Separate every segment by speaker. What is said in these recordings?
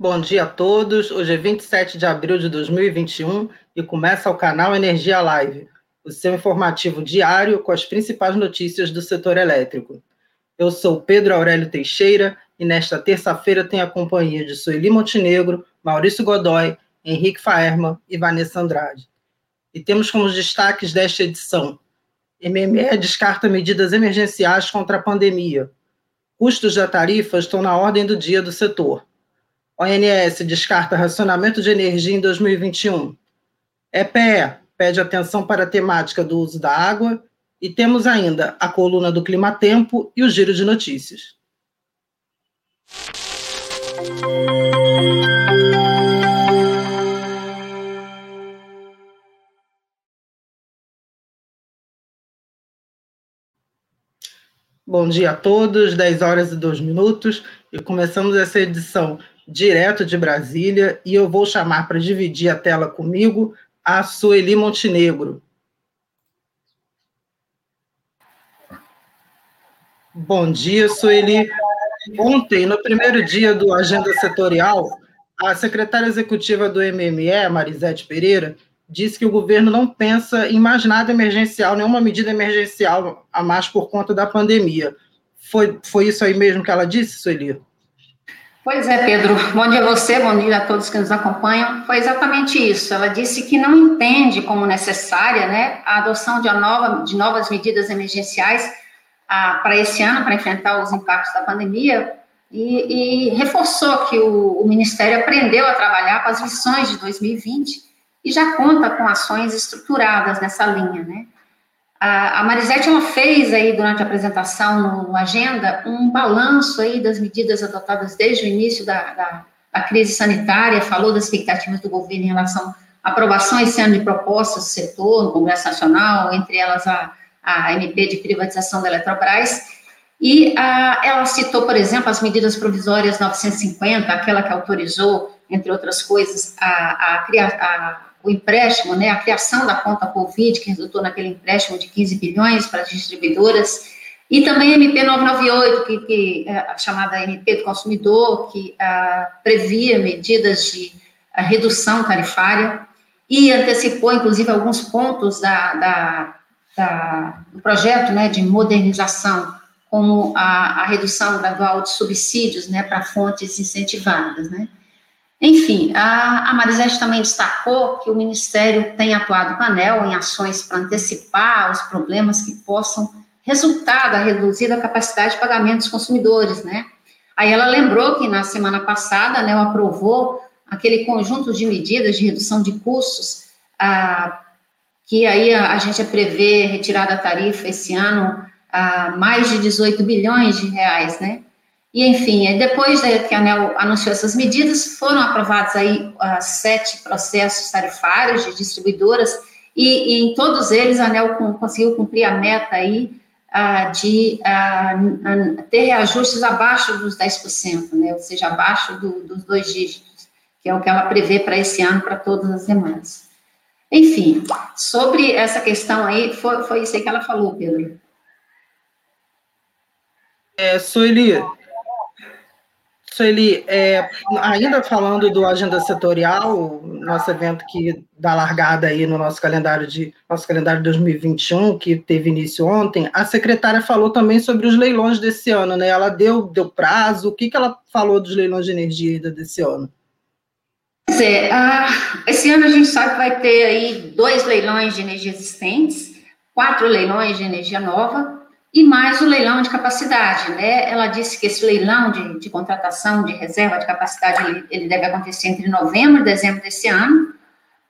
Speaker 1: Bom dia a todos. Hoje é 27 de abril de 2021 e começa o canal Energia Live, o seu informativo diário com as principais notícias do setor elétrico. Eu sou Pedro Aurélio Teixeira e nesta terça-feira tenho a companhia de Sueli Montenegro, Maurício Godoy, Henrique Faerma e Vanessa Andrade. E temos como destaques desta edição: MME descarta medidas emergenciais contra a pandemia. Custos da tarifa estão na ordem do dia do setor. ONS descarta racionamento de energia em 2021. EPE pede atenção para a temática do uso da água. E temos ainda a coluna do Clima Tempo e o giro de notícias. Bom dia a todos, 10 horas e 2 minutos, e começamos essa edição direto de Brasília, e eu vou chamar para dividir a tela comigo a Sueli Montenegro. Bom dia, Sueli. Ontem, no primeiro dia do Agenda Setorial, a secretária executiva do MME, Marisete Pereira, disse que o governo não pensa em mais nada emergencial, nenhuma medida emergencial a mais por conta da pandemia. Foi, foi isso aí mesmo que ela disse, Sueli?
Speaker 2: Pois é, Pedro. Bom dia a você, bom dia a todos que nos acompanham. Foi exatamente isso. Ela disse que não entende como necessária né, a adoção de, nova, de novas medidas emergenciais ah, para esse ano, para enfrentar os impactos da pandemia, e, e reforçou que o, o, Ministério aprendeu a trabalhar com as lições de 2020 e já conta com ações estruturadas nessa linha, né? A, Marisete ela fez aí durante a apresentação no, agenda um balanço aí das medidas adotadas desde o início da, da, da, crise sanitária, falou das expectativas do governo em relação à aprovação esse ano de propostas do setor no Congresso Nacional, entre elas a, a MP de privatização da Eletrobras, e ela citou, por exemplo, as medidas provisórias 950, aquela que autorizou, entre outras coisas, a, a, a o empréstimo, né, a criação da conta Covid, que resultou naquele empréstimo de 15 bilhões para as distribuidoras, e também a MP 998, que, que é a chamada MP do consumidor, que ah, previa medidas de ah, redução tarifária e antecipou, inclusive, alguns pontos da, da, da, do projeto né, de modernização, como a, a redução gradual de subsídios né, para fontes incentivadas. Né. Enfim, a, a Marisete também destacou que o Ministério tem atuado com a ANEL em ações para antecipar os problemas que possam resultar da reduzida capacidade de pagamento dos consumidores, né? Aí ela lembrou que na semana passada a ANEL aprovou aquele conjunto de medidas de redução de custos, ah, que aí a, a gente prevê retirar da tarifa esse ano ah, mais de 18 bilhões de reais, né? E, enfim, depois que a ANEL anunciou essas medidas, foram aprovados aí uh, sete processos tarifários de distribuidoras, e, e, em todos eles a ANEL conseguiu cumprir a meta aí uh, de uh, ter reajustes abaixo dos 10%, né, ou seja, abaixo do, dos dois dígitos, que é o que ela prevê para esse ano, para todas as demandas. Enfim, sobre essa questão aí, foi, foi isso aí que ela falou, Pedro.
Speaker 1: É, Sueli, Sueli, é, ainda falando do Agenda Setorial, nosso evento que dá largada aí no nosso calendário de nosso calendário de 2021, que teve início ontem, a secretária falou também sobre os leilões desse ano, né? Ela deu, deu prazo, o que, que ela falou dos leilões de energia desse ano?
Speaker 2: Pois é, esse ano a gente sabe que vai ter aí dois leilões de energia existentes, quatro leilões de energia nova, e mais o leilão de capacidade, né? Ela disse que esse leilão de, de contratação de reserva de capacidade ele, ele, deve acontecer entre novembro e dezembro desse ano.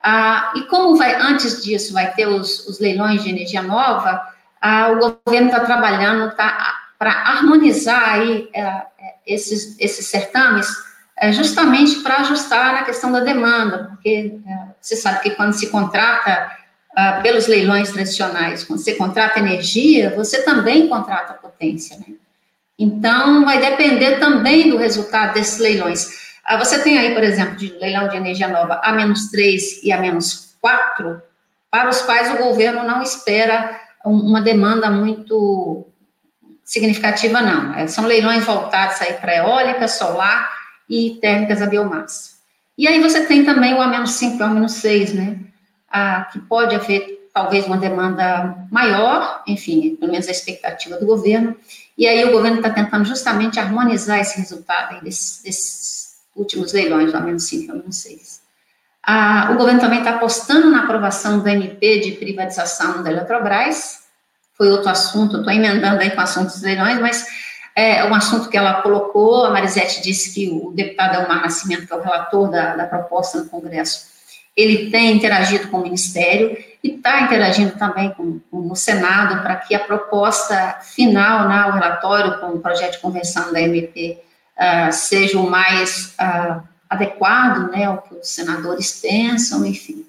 Speaker 2: Ah, e como vai antes disso vai ter os, os leilões de energia nova, ah, o governo está trabalhando tá, para harmonizar aí é, é, esses, esses certames, é, justamente para ajustar na questão da demanda, porque é, você sabe que quando se contrata ah, pelos leilões tradicionais. Quando você contrata energia, você também contrata potência, né? Então, vai depender também do resultado desses leilões. Ah, você tem aí, por exemplo, de leilão de energia nova a menos 3 e a menos 4, para os quais o governo não espera uma demanda muito significativa, não. É, são leilões voltados aí para eólica, solar e térmicas a biomassa. E aí você tem também o A-5 e o A-6, né? Ah, que pode haver talvez uma demanda maior, enfim, pelo menos a expectativa do governo, e aí o governo está tentando justamente harmonizar esse resultado desses, desses, últimos leilões do A-5 e A-6. Ah, o governo também está apostando na aprovação do MP de privatização da Eletrobras, foi outro assunto, estou emendando aí com assuntos dos leilões, mas é um assunto que ela colocou, a Marisete disse que o deputado Elmar Nascimento, que é o relator da, da proposta no Congresso, ele tem interagido com o Ministério e está interagindo também com, com o Senado para que a proposta final, né, o relatório com o projeto de convenção da MP, uh, seja o mais uh, adequado né, ao que os senadores pensam, enfim.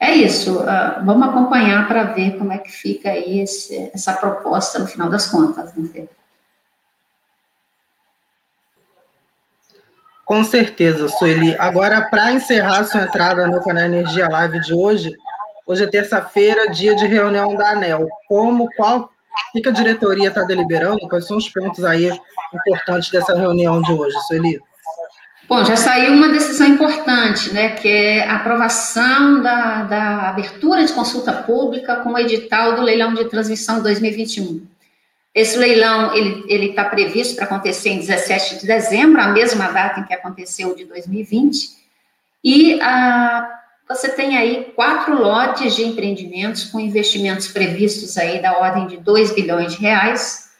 Speaker 2: É isso, uh, vamos acompanhar para ver como é que fica aí esse, essa proposta no final das contas, né, Pedro?
Speaker 1: Com certeza, Sueli. Agora, para encerrar sua entrada no canal Energia Live de hoje, hoje é terça-feira, dia de reunião da ANEL. Como, qual, o que a diretoria está deliberando? Quais são os pontos aí importantes dessa reunião de hoje, Sueli?
Speaker 2: Bom, já saiu uma decisão importante, né, que é a aprovação da, da abertura de consulta pública com o edital do leilão de transmissão 2021. Esse leilão ele está previsto para acontecer em 17 de dezembro, a mesma data em que aconteceu de 2020, e ah, você tem aí quatro lotes de empreendimentos com investimentos previstos aí da ordem de 2 bilhões de reais,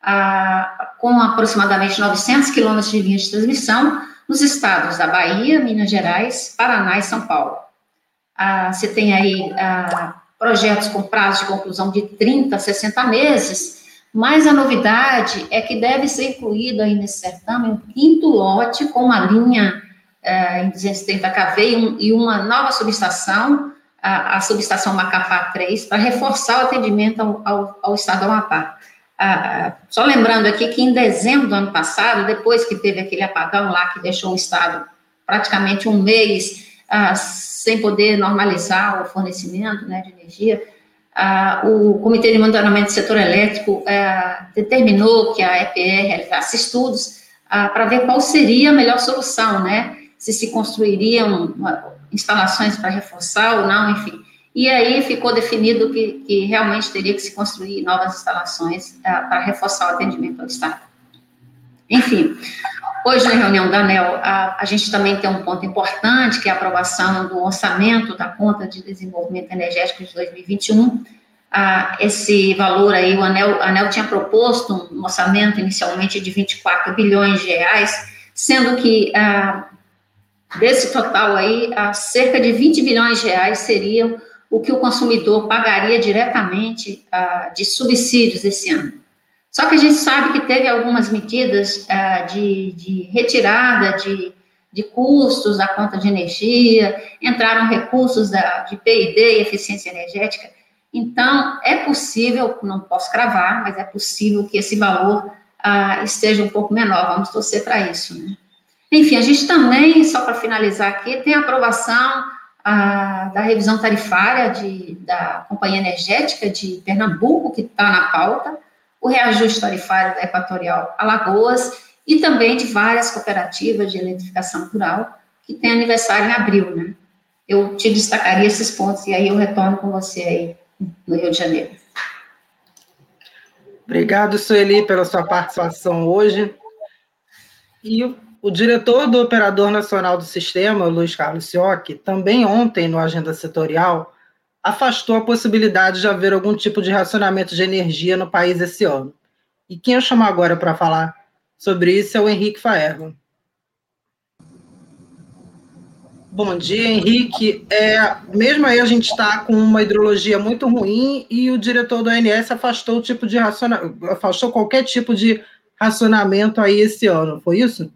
Speaker 2: ah, com aproximadamente 900 quilômetros de linha de transmissão nos estados da Bahia, Minas Gerais, Paraná e São Paulo. Ah, você tem aí ah, projetos com prazo de conclusão de 30 a 60 meses, mas a novidade é que deve ser incluído aí nesse certame um quinto lote com uma linha é, em 230 kV e, um, e, uma nova subestação, a, a subestação Macapá 3, para reforçar o atendimento ao, ao, ao estado do Amapá. Ah, só lembrando aqui que em dezembro do ano passado, depois que teve aquele apagão lá que deixou o estado praticamente um mês ah, sem poder normalizar o fornecimento né, de energia, ah, o Comitê de Monitoramento do Setor Elétrico ah, determinou que a EPR realizasse estudos ah, para ver qual seria a melhor solução, né? Se se construiriam instalações para reforçar ou não, enfim. E aí ficou definido que, que realmente teria que se construir novas instalações para reforçar o atendimento ao Estado. Enfim, Hoje, na reunião da ANEL, a, a, gente também tem um ponto importante, que é a aprovação do orçamento da conta de desenvolvimento energético de 2021. Ah, esse valor aí, o ANEL, a ANEL tinha proposto um orçamento inicialmente de 24 bilhões de reais, sendo que ah, desse total aí, ah, cerca de 20 bilhões de reais seriam o que o consumidor pagaria diretamente de subsídios esse ano. Só que a gente sabe que teve algumas medidas uh, de, de, retirada de, de, custos da conta de energia, entraram recursos da, de PID e eficiência energética. Então, é possível, não posso cravar, mas é possível que esse valor uh, esteja um pouco menor. Vamos torcer para isso. Né? Enfim, a gente também, só para finalizar aqui, tem a aprovação uh, da revisão tarifária de, da Companhia Energética de Pernambuco, que está na pauta o reajuste tarifário da Equatorial Alagoas e também de várias cooperativas de eletrificação rural que tem aniversário em abril, né? Eu te destacaria esses pontos e aí eu retorno com você aí no Rio de Janeiro.
Speaker 1: Obrigado, Sueli, pela sua participação hoje. E o, diretor do Operador Nacional do Sistema, Luiz Carlos Siocchi, também ontem no Agenda Setorial, afastou a possibilidade de haver algum tipo de racionamento de energia no país esse ano. E quem eu chamo agora para falar sobre isso é o Henrique Faerro. Bom dia, Henrique. É, mesmo aí a gente está com uma hidrologia muito ruim e o diretor do ANS afastou o tipo de raciona... afastou qualquer tipo de racionamento aí esse ano, foi isso?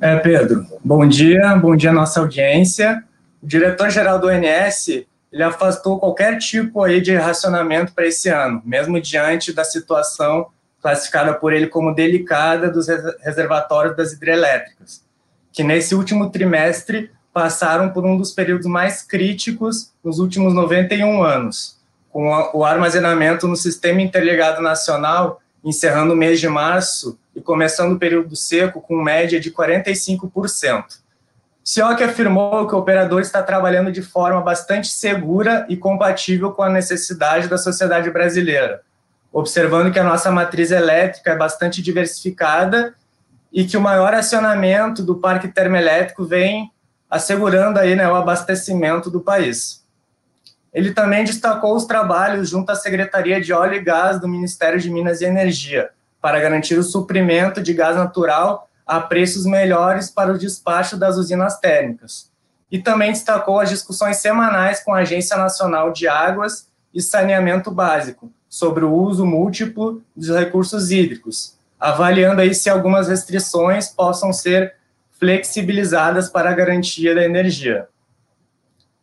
Speaker 3: É, Pedro. Bom dia, bom dia nossa audiência. O diretor-geral do ANS ele afastou qualquer tipo aí de racionamento para esse ano, mesmo diante da situação classificada por ele como delicada dos reservatórios das hidrelétricas, que nesse último trimestre passaram por um dos períodos mais críticos nos últimos 91 anos, com o armazenamento no Sistema Interligado Nacional encerrando o mês de março e começando o período seco com média de 45%. Sioc afirmou que o operador está trabalhando de forma bastante segura e compatível com a necessidade da sociedade brasileira, observando que a nossa matriz elétrica é bastante diversificada e que o maior acionamento do parque termoelétrico vem assegurando aí, né, o abastecimento do país. Ele também destacou os trabalhos junto à Secretaria de Óleo e Gás do Ministério de Minas e Energia, para garantir o suprimento de gás natural a preços melhores para o despacho das usinas térmicas. E também destacou as discussões semanais com a Agência Nacional de Águas e Saneamento Básico sobre o uso múltiplo dos recursos hídricos, avaliando aí se algumas restrições possam ser flexibilizadas para a garantia da energia.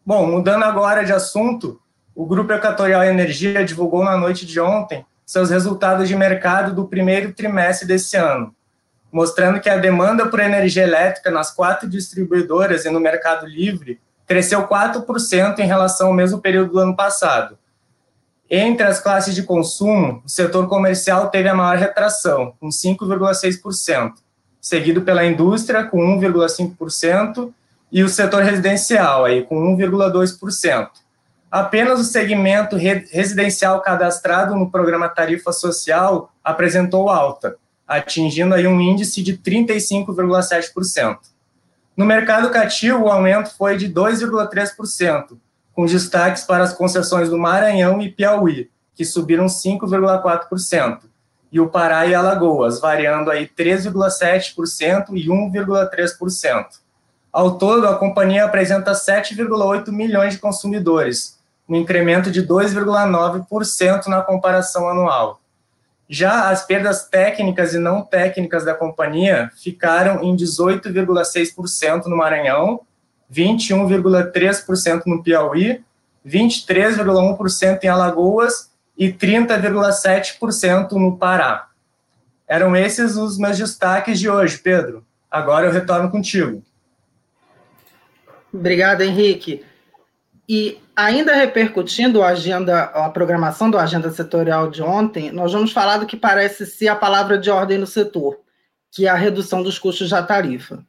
Speaker 3: Bom, mudando agora de assunto, o Grupo Equatorial Energia divulgou na noite de ontem seus resultados de mercado do primeiro trimestre desse ano, mostrando que a demanda por energia elétrica nas quatro distribuidoras e no mercado livre cresceu 4% em relação ao mesmo período do ano passado. Entre as classes de consumo, o setor comercial teve a maior retração, com 5,6%, seguido pela indústria, com 1,5%, e o setor residencial, aí, com 1,2%. Apenas o segmento residencial cadastrado no programa Tarifa Social apresentou alta, atingindo aí um índice de 35,7%. No mercado cativo, o aumento foi de 2,3%, com destaques para as concessões do Maranhão e Piauí, que subiram 5,4%, e o Pará e Alagoas, variando aí 3,7% e 1,3%. Ao todo, a companhia apresenta 7,8 milhões de consumidores, um incremento de 2,9% na comparação anual. Já as perdas técnicas e não técnicas da companhia ficaram em 18,6% no Maranhão, 21,3% no Piauí, 23,1% em Alagoas e 30,7% no Pará. Eram esses os meus destaques de hoje, Pedro. Agora eu retorno contigo.
Speaker 1: Obrigado, Henrique. E ainda repercutindo a agenda, a programação do agenda setorial de ontem, nós vamos falar do que parece ser a palavra de ordem no setor, que é a redução dos custos da tarifa.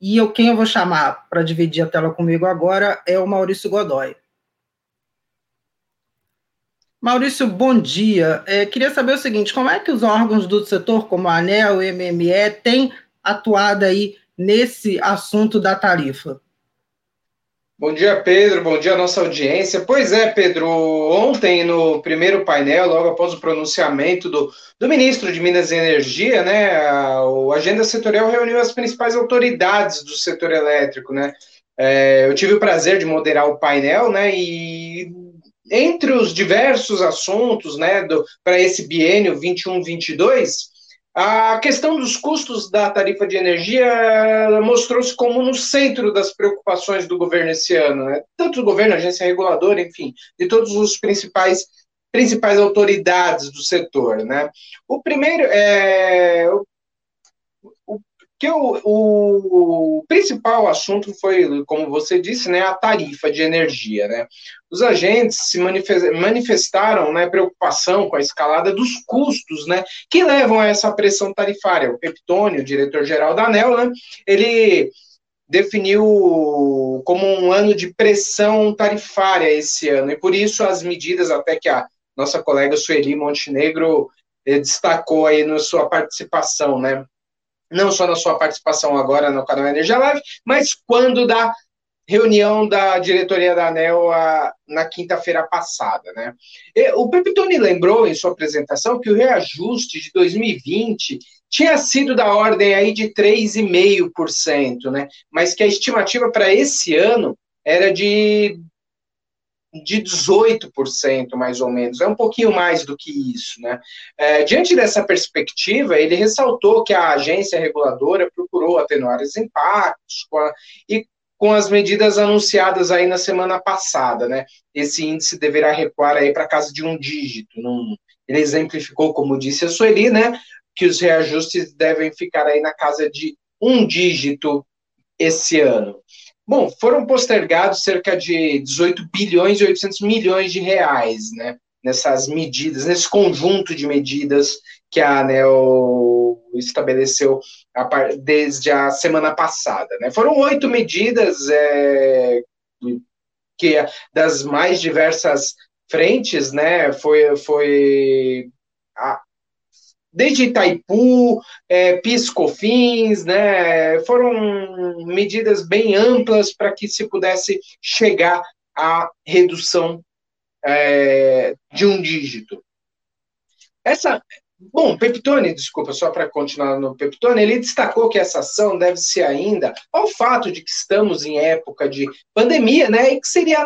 Speaker 1: E eu, quem eu vou chamar para dividir a tela comigo agora é o Maurício Godoy. Maurício, bom dia. É, queria saber o seguinte: como é que os órgãos do setor, como a ANEL o MME, têm atuado aí nesse assunto da tarifa?
Speaker 4: Bom dia, Pedro. Bom dia, nossa audiência. Pois é, Pedro. Ontem, no primeiro painel, logo após o pronunciamento do, do ministro de Minas e Energia, né, a, a agenda setorial reuniu as principais autoridades do setor elétrico, né. É, eu tive o prazer de moderar o painel, né, e entre os diversos assuntos, né, para esse biênio 21-22, a questão dos custos da tarifa de energia mostrou-se como no centro das preocupações do governo esse ano, né? tanto do governo, agência reguladora, enfim, de todos os principais principais autoridades do setor, né? O primeiro é o, que o, o, principal assunto foi, como você disse, né, a tarifa de energia, né? Os agentes se manifestaram, né, preocupação com a escalada dos custos, né, que levam a essa pressão tarifária. O Peptônio, diretor-geral da ANEL, né, ele definiu como um ano de pressão tarifária esse ano, e por isso as medidas até que a nossa colega Sueli Montenegro eh, destacou aí na sua participação, né, não só na sua participação agora no canal Energia Live, mas quando da reunião da diretoria da ANEL a, na quinta-feira passada. Né? E, o Pepitone lembrou em sua apresentação que o reajuste de 2020 tinha sido da ordem aí de 3,5%, né? mas que a estimativa para esse ano era de de 18%, mais ou menos, é um pouquinho mais do que isso. Né? É, diante dessa perspectiva, ele ressaltou que a agência reguladora procurou atenuar os impactos a, e com as medidas anunciadas aí na semana passada. Né? Esse índice deverá recuar aí para casa de um dígito. Num, ele exemplificou, como disse a Sueli, né, que os reajustes devem ficar aí na casa de um dígito esse ano. Bom, foram postergados cerca de 18 bilhões e 800 milhões de reais, né? nessas medidas, nesse conjunto de medidas que a ANEL estabeleceu desde a semana passada. Né? Foram oito medidas é, que das mais diversas frentes, né? Foi, foi a, desde Itaipu, é, PIS/COFINS, né? Foram medidas bem amplas para que se pudesse chegar à redução é, de um dígito. Essa, bom, Peptone, desculpa, só para continuar no Peptone, ele destacou que essa ação deve-se ainda ao fato de que estamos em época de pandemia, né, e que seria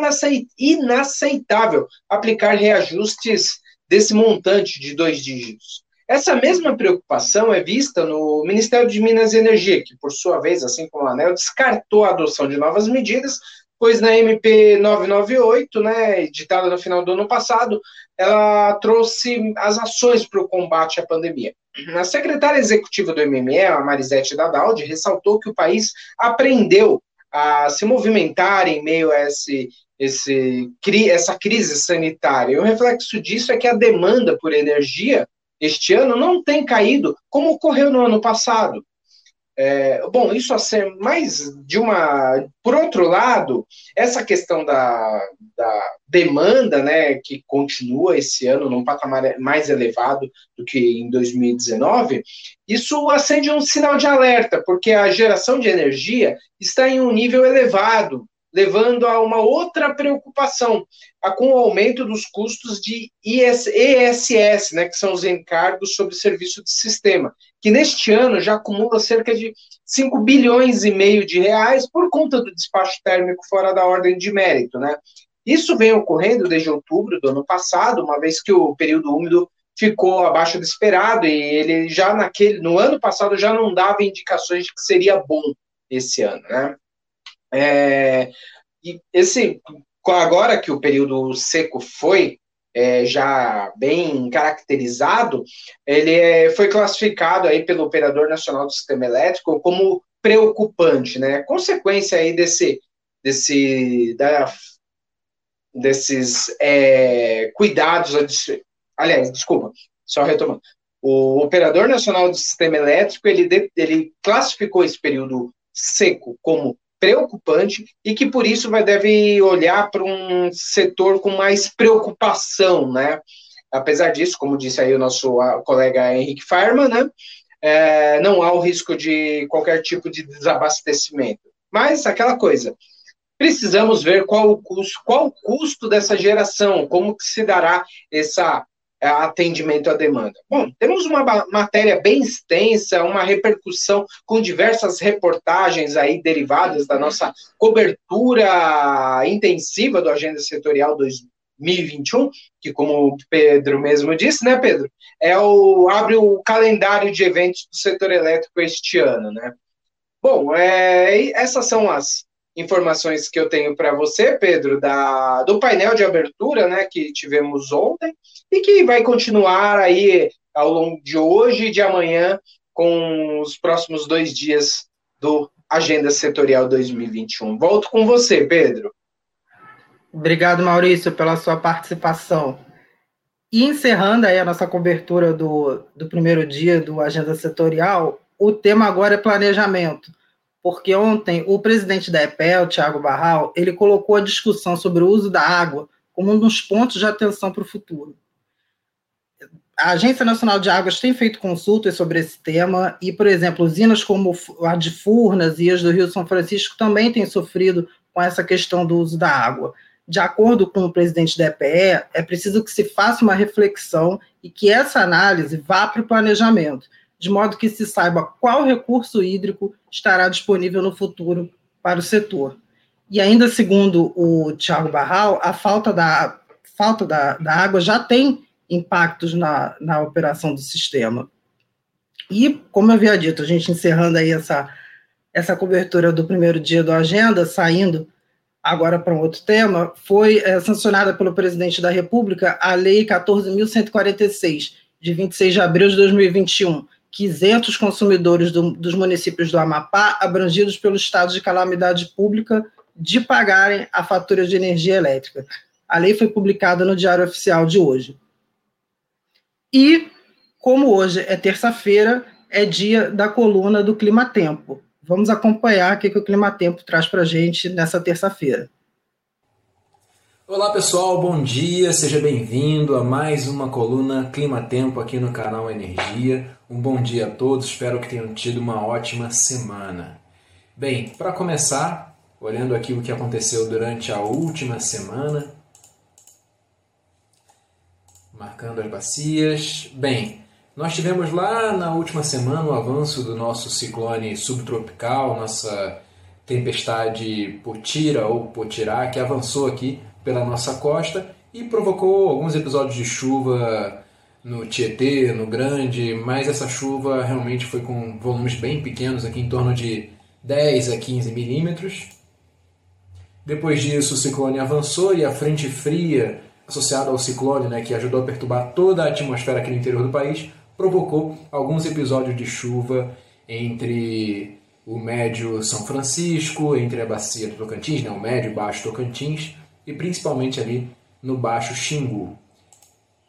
Speaker 4: inaceitável aplicar reajustes desse montante de dois dígitos. Essa mesma preocupação é vista no Ministério de Minas e Energia, que, por sua vez, assim como a ANEL, descartou a adoção de novas medidas pois na MP 998, né, editada no final do ano passado, ela trouxe as ações para o combate à pandemia. A secretária executiva do MME, a Marisete Dadaldi, ressaltou que o país aprendeu a se movimentar em meio a esse, esse, essa crise sanitária. E o reflexo disso é que a demanda por energia este ano não tem caído como ocorreu no ano passado. É, bom, isso a ser mais de uma. Por outro lado, essa questão da, da demanda, né, que continua esse ano num patamar mais elevado do que em 2019, isso acende um sinal de alerta, porque a geração de energia está em um nível elevado, levando a uma outra preocupação, a, com o aumento dos custos de IS, ESS, né, que são os encargos sobre serviço de sistema, que neste ano já acumula cerca de 5 bilhões e meio de reais por conta do despacho térmico fora da ordem de mérito, né? Isso vem ocorrendo desde outubro do ano passado, uma vez que o período úmido ficou abaixo do esperado e ele já naquele no ano passado já não dava indicações de que seria bom esse ano, né? É, e esse agora que o período seco foi é, já bem caracterizado, ele é, foi classificado aí pelo Operador Nacional do Sistema Elétrico como preocupante, né? Consequência aí desse, desse, da, desses é, cuidados, aliás, desculpa, só retomando. O Operador Nacional do Sistema Elétrico, ele, ele classificou esse período seco como preocupante e que por isso vai deve olhar para um setor com mais preocupação, né? Apesar disso, como disse aí o nosso colega Henrique Farman, né? É, não há o risco de qualquer tipo de desabastecimento. Mas aquela coisa, precisamos ver qual o custo, qual o custo dessa geração, como que se dará essa atendimento à demanda. Bom, temos uma matéria bem extensa, uma repercussão com diversas reportagens aí derivadas da nossa cobertura intensiva do Agenda Setorial 2021, que como o Pedro mesmo disse, né, Pedro, é o abre o calendário de eventos do setor elétrico este ano, né? Bom, é, essas são as informações que eu tenho para você, Pedro, da, do painel de abertura, né, que tivemos ontem e que vai continuar aí ao longo de hoje e de amanhã com os próximos dois dias do Agenda Setorial 2021. Volto com você, Pedro.
Speaker 1: Obrigado, Maurício, pela sua participação. E encerrando aí a nossa cobertura do, do primeiro dia do Agenda Setorial, o tema agora é planejamento porque ontem o presidente da EPEL, Tiago Barral, ele colocou a discussão sobre o uso da água como um dos pontos de atenção para o futuro. A Agência Nacional de Águas tem feito consultas sobre esse tema e, por exemplo, usinas como a de Furnas e as do Rio São Francisco também têm sofrido com essa questão do uso da água. De acordo com o presidente da EPE, é preciso que se faça uma reflexão e que essa análise vá para o planejamento de modo que se saiba qual recurso hídrico estará disponível no futuro para o setor. E ainda segundo o Tiago Barral, a falta da, falta da, da água já tem impactos na, na operação do sistema. E, como eu havia dito, a gente encerrando aí essa, essa cobertura do primeiro dia do Agenda, saindo agora para um outro tema, foi é, sancionada pelo presidente da República a Lei 14.146, de 26 de abril de 2021, que isenta os consumidores do, dos municípios do Amapá, abrangidos pelo estado de calamidade pública, de pagarem a fatura de energia elétrica. A lei foi publicada no Diário Oficial de hoje. E, como hoje é terça-feira, é dia da coluna do Clima Tempo. Vamos acompanhar o que, que o Clima Tempo traz para a gente nessa terça-feira.
Speaker 5: Olá pessoal, bom dia, seja bem-vindo a mais uma coluna Clima Tempo aqui no canal Energia. Um bom dia a todos, espero que tenham tido uma ótima semana. Bem, para começar, olhando aqui o que aconteceu durante a última semana, marcando as bacias. Bem, nós tivemos lá na última semana o avanço do nosso ciclone subtropical, nossa tempestade Potira ou Potirá, que avançou aqui pela nossa costa e provocou alguns episódios de chuva no Tietê, no Grande, mas essa chuva realmente foi com volumes bem pequenos, aqui em torno de 10 a 15 milímetros. Depois disso, o ciclone avançou e a frente fria associada ao ciclone, né, que ajudou a perturbar toda a atmosfera aqui no interior do país, provocou alguns episódios de chuva entre o médio São Francisco, entre a bacia do Tocantins, né, o médio e baixo Tocantins, e principalmente ali no Baixo Xingu.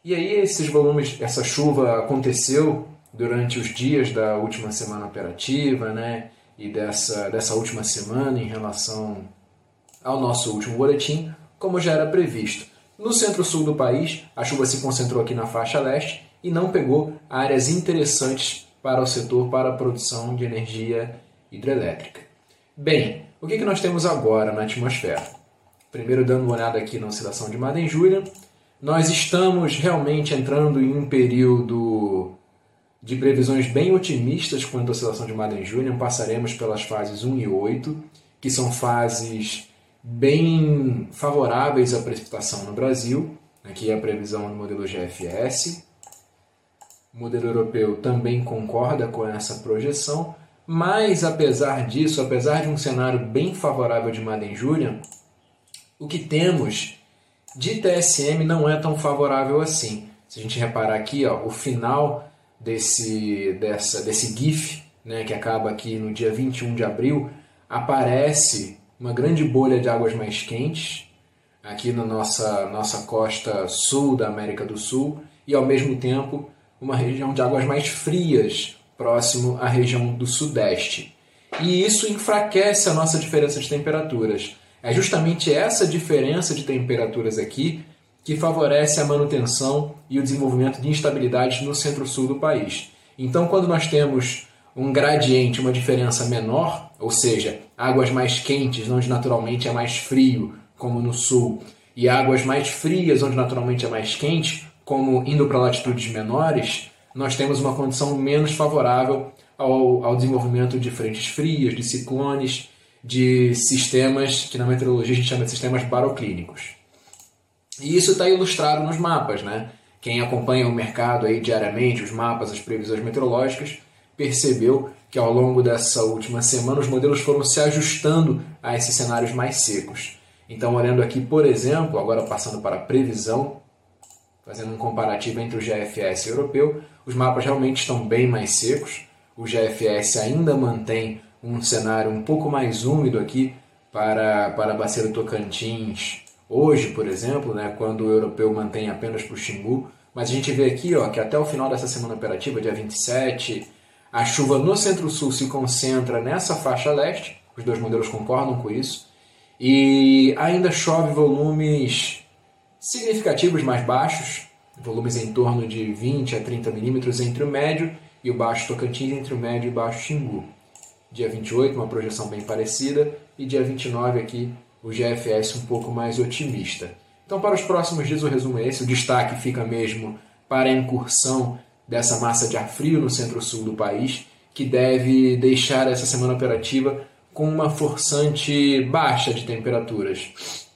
Speaker 5: E aí esses volumes, essa chuva aconteceu durante os dias da última semana operativa, né? E dessa, dessa última semana em relação ao nosso último boletim, como já era previsto. No centro-sul do país, a chuva se concentrou aqui na faixa leste e não pegou áreas interessantes para o setor para a produção de energia hidrelétrica. Bem, o que, que nós temos agora na atmosfera? Primeiro, dando uma olhada aqui na oscilação de Madden-Julian, nós estamos realmente entrando em um período de previsões bem otimistas quanto à oscilação de Madden-Julian. Passaremos pelas fases 1 e 8, que são fases bem favoráveis à precipitação no Brasil. Aqui é a previsão do modelo GFS. O modelo europeu também concorda com essa projeção, mas apesar disso, apesar de um cenário bem favorável de Madden-Julian, o que temos de TSM não é tão favorável assim. Se a gente reparar aqui, ó, o final desse, dessa, desse GIF, né, que acaba aqui no dia 21 de abril, aparece uma grande bolha de águas mais quentes aqui na nossa, nossa costa sul da América do Sul e, ao mesmo tempo, uma região de águas mais frias próximo à região do Sudeste. E isso enfraquece a nossa diferença de temperaturas. É justamente essa diferença de temperaturas aqui que favorece a manutenção e o desenvolvimento de instabilidades no centro-sul do país. Então, quando nós temos um gradiente, uma diferença menor, ou seja, águas mais quentes, onde naturalmente é mais frio, como no sul, e águas mais frias, onde naturalmente é mais quente, como indo para latitudes menores, nós temos uma condição menos favorável ao, ao desenvolvimento de frentes frias, de ciclones de sistemas que na meteorologia a gente chama de sistemas baroclínicos. E isso está ilustrado nos mapas, né? Quem acompanha o mercado aí diariamente, os mapas, as previsões meteorológicas, percebeu que ao longo dessa última semana os modelos foram se ajustando a esses cenários mais secos. Então, olhando aqui, por exemplo, agora passando para a previsão, fazendo um comparativo entre o GFS e o europeu, os mapas realmente estão bem mais secos. O GFS ainda mantém um cenário um pouco mais úmido aqui para, para a bacia do Tocantins hoje, por exemplo, né, quando o europeu mantém apenas para o Xingu. Mas a gente vê aqui ó, que até o final dessa semana operativa, dia 27, a chuva no centro-sul se concentra nessa faixa leste, os dois modelos concordam com isso, e ainda chove volumes significativos mais baixos, volumes em torno de 20 a 30 milímetros entre o médio e o baixo Tocantins, entre o médio e o baixo Xingu dia 28, uma projeção bem parecida, e dia 29 aqui o GFS um pouco mais otimista. Então, para os próximos dias, o resumo é esse: o destaque fica mesmo para a incursão dessa massa de ar frio no centro-sul do país, que deve deixar essa semana operativa com uma forçante baixa de temperaturas.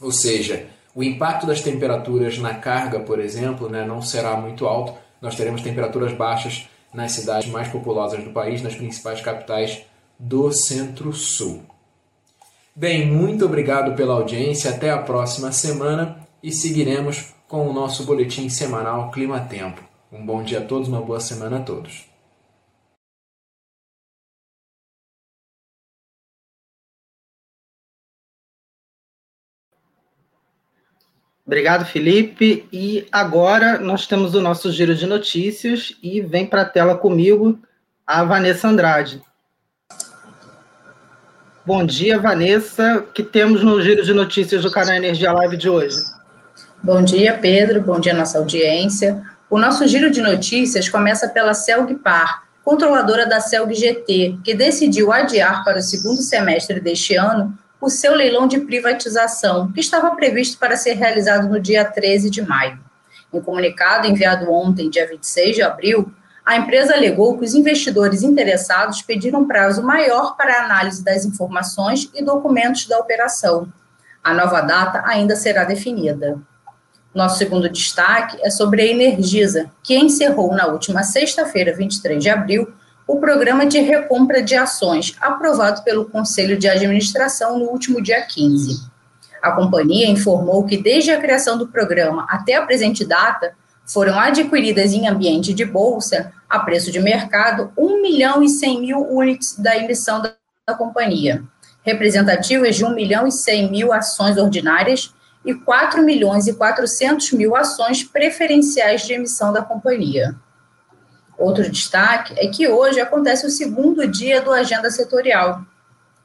Speaker 5: Ou seja, o impacto das temperaturas na carga, por exemplo, né, não será muito alto. Nós teremos temperaturas baixas nas cidades mais populosas do país, nas principais capitais do Centro-Sul. Bem, muito obrigado pela audiência, até a próxima semana e seguiremos com o nosso boletim semanal Clima Tempo. Um bom dia a todos, uma boa semana a todos.
Speaker 1: Obrigado, Felipe. E agora nós temos o nosso giro de notícias e vem para a tela comigo a Vanessa Andrade. Bom dia, Vanessa. O que temos no giro de notícias do canal Energia Live de hoje?
Speaker 6: Bom dia, Pedro. Bom dia, nossa audiência. O nosso giro de notícias começa pela Celgpar, controladora da Celg GT, que decidiu adiar para o segundo semestre deste ano o seu leilão de privatização, que estava previsto para ser realizado no dia 13 de maio. Em comunicado enviado ontem, dia 26 de abril, a empresa alegou que os investidores interessados pediram prazo maior para análise das informações e documentos da operação. A nova data ainda será definida. Nosso segundo destaque é sobre a Energisa, que encerrou na última sexta-feira, 23 de abril, o programa de recompra de ações, aprovado pelo Conselho de Administração no último dia 15. A companhia informou que, desde a criação do programa até a presente data, foram adquiridas em ambiente de bolsa, a preço de mercado, 1 milhão e 100 mil units da emissão da, da companhia, representativas de 1 milhão e 100 mil ações ordinárias e 4 milhões e 400 mil ações preferenciais de emissão da companhia. Outro destaque é que hoje acontece o segundo dia do Agenda Setorial.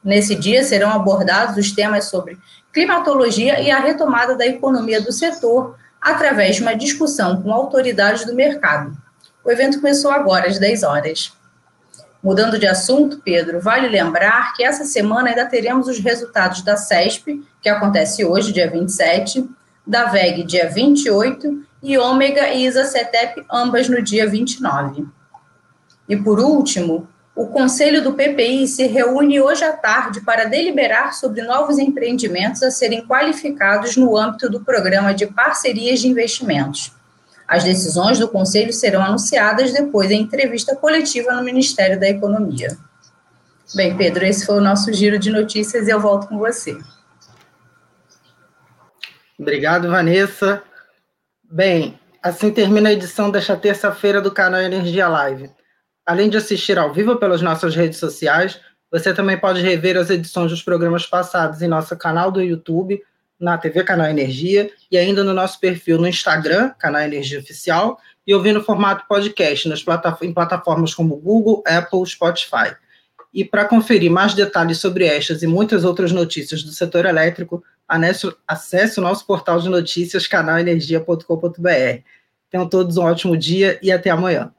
Speaker 6: Nesse dia serão abordados os temas sobre climatologia e a retomada da economia do setor, através de uma discussão com autoridades do mercado. O evento começou agora, às 10 horas. Mudando de assunto, Pedro, vale lembrar que essa semana ainda teremos os resultados da CESP, que acontece hoje, dia 27, da VEG, dia 28, e Ômega e Isacetep, ambas no dia 29. E por último, o Conselho do PPI se reúne hoje à tarde para deliberar sobre novos empreendimentos a serem qualificados no âmbito do programa de parcerias de investimentos. As decisões do Conselho serão anunciadas depois da entrevista coletiva no Ministério da Economia. Bem, Pedro, esse foi o nosso giro de notícias e eu volto com você.
Speaker 1: Obrigado, Vanessa. Bem, assim termina a edição desta terça-feira do canal Energia Live. Além de assistir ao vivo pelas nossas redes sociais, você também pode rever as edições dos programas passados em nosso canal do YouTube, na TV Canal Energia e ainda no nosso perfil no Instagram, Canal Energia Oficial, e ouvir no formato podcast nas em plataformas como Google, Apple, Spotify. E para conferir mais detalhes sobre estas e muitas outras notícias do setor elétrico, acesse o nosso portal de notícias canalenergia.com.br. Tenham todos um ótimo dia e até amanhã.